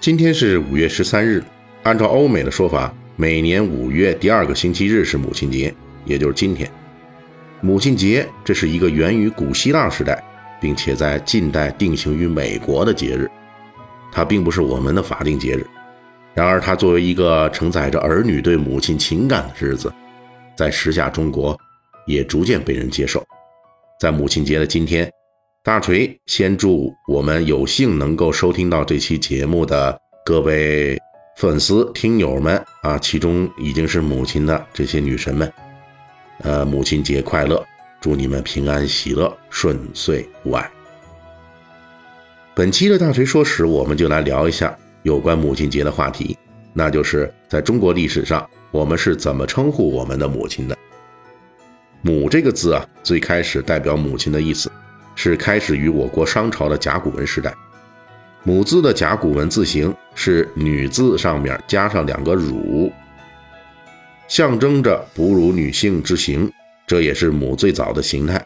今天是五月十三日，按照欧美的说法，每年五月第二个星期日是母亲节，也就是今天。母亲节这是一个源于古希腊时代，并且在近代定型于美国的节日，它并不是我们的法定节日。然而，它作为一个承载着儿女对母亲情感的日子，在时下中国也逐渐被人接受。在母亲节的今天。大锤先祝我们有幸能够收听到这期节目的各位粉丝听友们啊，其中已经是母亲的这些女神们，呃，母亲节快乐！祝你们平安喜乐、顺遂无碍。本期的大锤说史，我们就来聊一下有关母亲节的话题，那就是在中国历史上，我们是怎么称呼我们的母亲的？“母”这个字啊，最开始代表母亲的意思。是开始于我国商朝的甲骨文时代，母字的甲骨文字形是女字上面加上两个汝，象征着哺乳女性之形，这也是母最早的形态。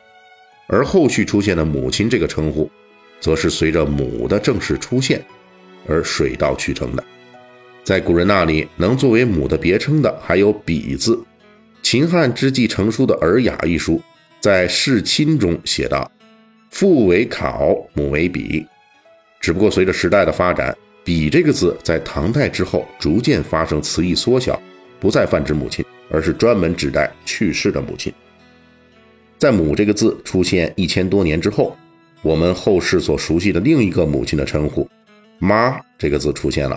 而后续出现的母亲这个称呼，则是随着母的正式出现而水到渠成的。在古人那里，能作为母的别称的还有比字。秦汉之际成书的《尔雅》一书，在世亲中写道。父为考，母为比，只不过随着时代的发展，比这个字在唐代之后逐渐发生词义缩小，不再泛指母亲，而是专门指代去世的母亲。在母这个字出现一千多年之后，我们后世所熟悉的另一个母亲的称呼“妈”这个字出现了。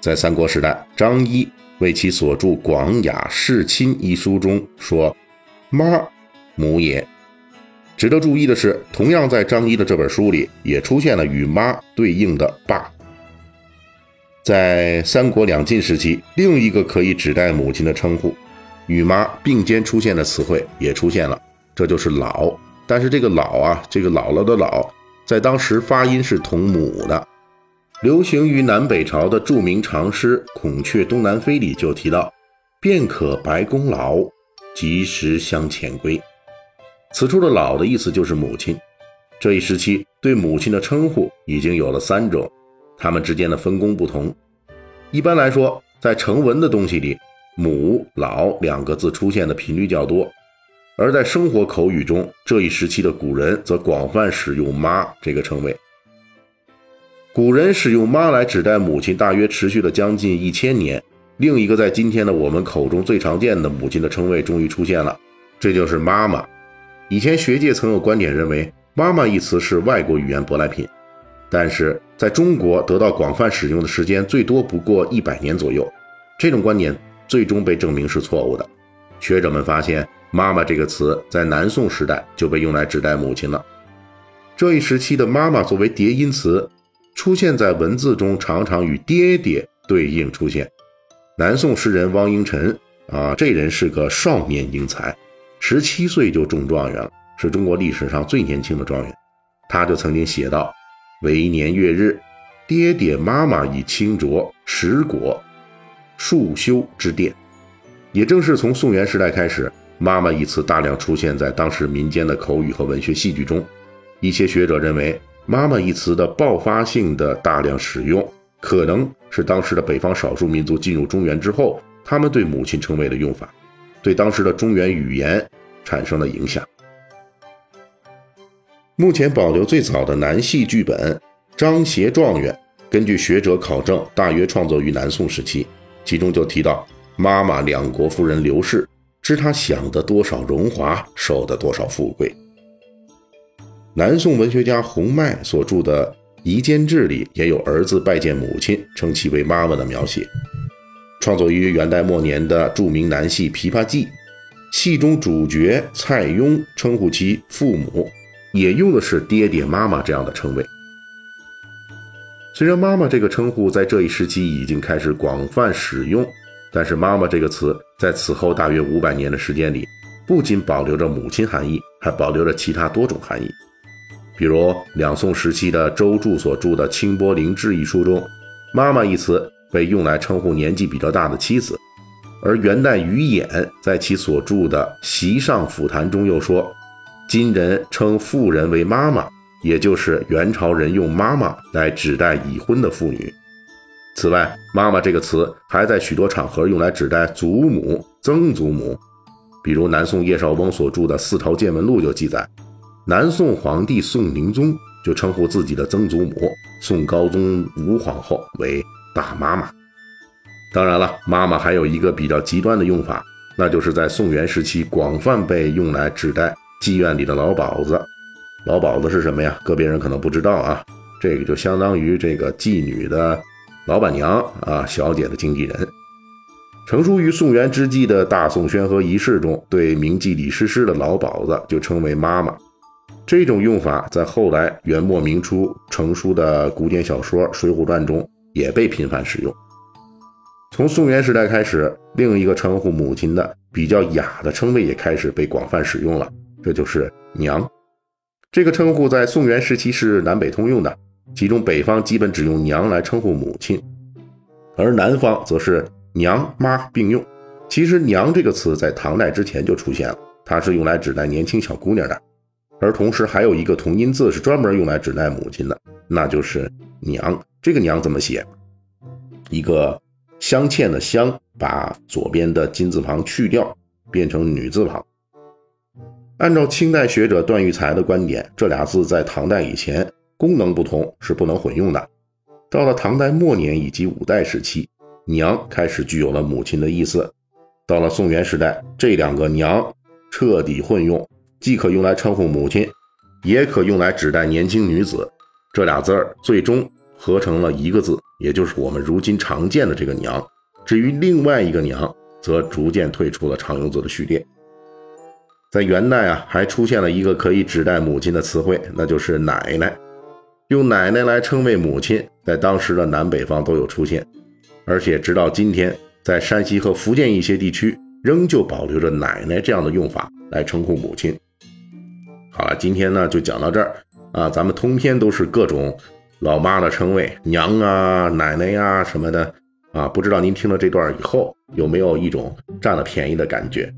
在三国时代，张仪为其所著《广雅释亲》一书中说：“妈，母也。”值得注意的是，同样在张仪的这本书里，也出现了与“妈”对应的“爸”。在三国两晋时期，另一个可以指代母亲的称呼，与“妈”并肩出现的词汇也出现了，这就是“老”。但是这个“老”啊，这个姥姥的“老”，在当时发音是同母的。流行于南北朝的著名长诗《孔雀东南飞》里就提到：“便可白宫老，及时相遣归。”此处的“老”的意思就是母亲。这一时期对母亲的称呼已经有了三种，它们之间的分工不同。一般来说，在成文的东西里，“母”“老”两个字出现的频率较多；而在生活口语中，这一时期的古人则广泛使用“妈”这个称谓。古人使用“妈”来指代母亲，大约持续了将近一千年。另一个在今天的我们口中最常见的母亲的称谓终于出现了，这就是“妈妈”。以前学界曾有观点认为“妈妈”一词是外国语言舶来品，但是在中国得到广泛使用的时间最多不过一百年左右。这种观点最终被证明是错误的。学者们发现，“妈妈”这个词在南宋时代就被用来指代母亲了。这一时期的“妈妈”作为叠音词，出现在文字中，常常与“爹爹”对应出现。南宋诗人汪应辰啊，这人是个少年英才。十七岁就中状元了，是中国历史上最年轻的状元。他就曾经写道：“为年月日，爹爹妈妈以清浊食果，束修之殿。”也正是从宋元时代开始，“妈妈”一词大量出现在当时民间的口语和文学戏剧中。一些学者认为，“妈妈”一词的爆发性的大量使用，可能是当时的北方少数民族进入中原之后，他们对母亲称谓的用法。对当时的中原语言产生了影响。目前保留最早的南戏剧本《张协状元》，根据学者考证，大约创作于南宋时期。其中就提到：“妈妈两国夫人刘氏，知他享得多少荣华，受得多少富贵。”南宋文学家洪迈所著的《夷坚志》里也有儿子拜见母亲，称其为妈妈的描写。创作于元代末年的著名南戏《琵琶记》，戏中主角蔡邕称呼其父母，也用的是爹爹妈妈这样的称谓。虽然“妈妈”这个称呼在这一时期已经开始广泛使用，但是“妈妈”这个词在此后大约五百年的时间里，不仅保留着母亲含义，还保留着其他多种含义。比如两宋时期的周注所著的《清波灵志》一书中，“妈妈”一词被用来称呼年纪比较大的妻子。而元代余衍在其所著的《席上府谈》中又说：“今人称妇人为妈妈。”也就是元朝人用“妈妈”来指代已婚的妇女。此外，“妈妈”这个词还在许多场合用来指代祖母、曾祖母。比如南宋叶绍翁所著的《四朝见闻录》就记载，南宋皇帝宋宁宗就称呼自己的曾祖母宋高宗吴皇后为“大妈妈”。当然了，“妈妈”还有一个比较极端的用法，那就是在宋元时期广泛被用来指代妓院里的老鸨子。老鸨子是什么呀？个别人可能不知道啊，这个就相当于这个妓女的老板娘啊，小姐的经纪人。成书于宋元之际的大宋宣和遗事中，对名妓李师师的老鸨子就称为妈妈。这种用法在后来元末明初成书的古典小说《水浒传》中也被频繁使用。从宋元时代开始，另一个称呼母亲的比较雅的称谓也开始被广泛使用了，这就是娘。这个称呼在宋元时期是南北通用的，其中北方基本只用“娘”来称呼母亲，而南方则是“娘妈”并用。其实“娘”这个词在唐代之前就出现了，它是用来指代年轻小姑娘的，而同时还有一个同音字是专门用来指代母亲的，那就是“娘”。这个“娘”怎么写？一个镶嵌的“镶”，把左边的金字旁去掉，变成女字旁。按照清代学者段玉裁的观点，这俩字在唐代以前功能不同，是不能混用的。到了唐代末年以及五代时期，“娘”开始具有了母亲的意思。到了宋元时代，这两个“娘”彻底混用，既可用来称呼母亲，也可用来指代年轻女子。这俩字儿最终合成了一个字，也就是我们如今常见的这个“娘”。至于另外一个“娘”，则逐渐退出了常用字的序列。在元代啊，还出现了一个可以指代母亲的词汇，那就是“奶奶”。用“奶奶”来称谓母亲，在当时的南北方都有出现，而且直到今天，在山西和福建一些地区，仍旧保留着“奶奶”这样的用法来称呼母亲。好了，今天呢就讲到这儿啊，咱们通篇都是各种老妈的称谓，娘啊、奶奶呀什么的啊，不知道您听了这段以后，有没有一种占了便宜的感觉？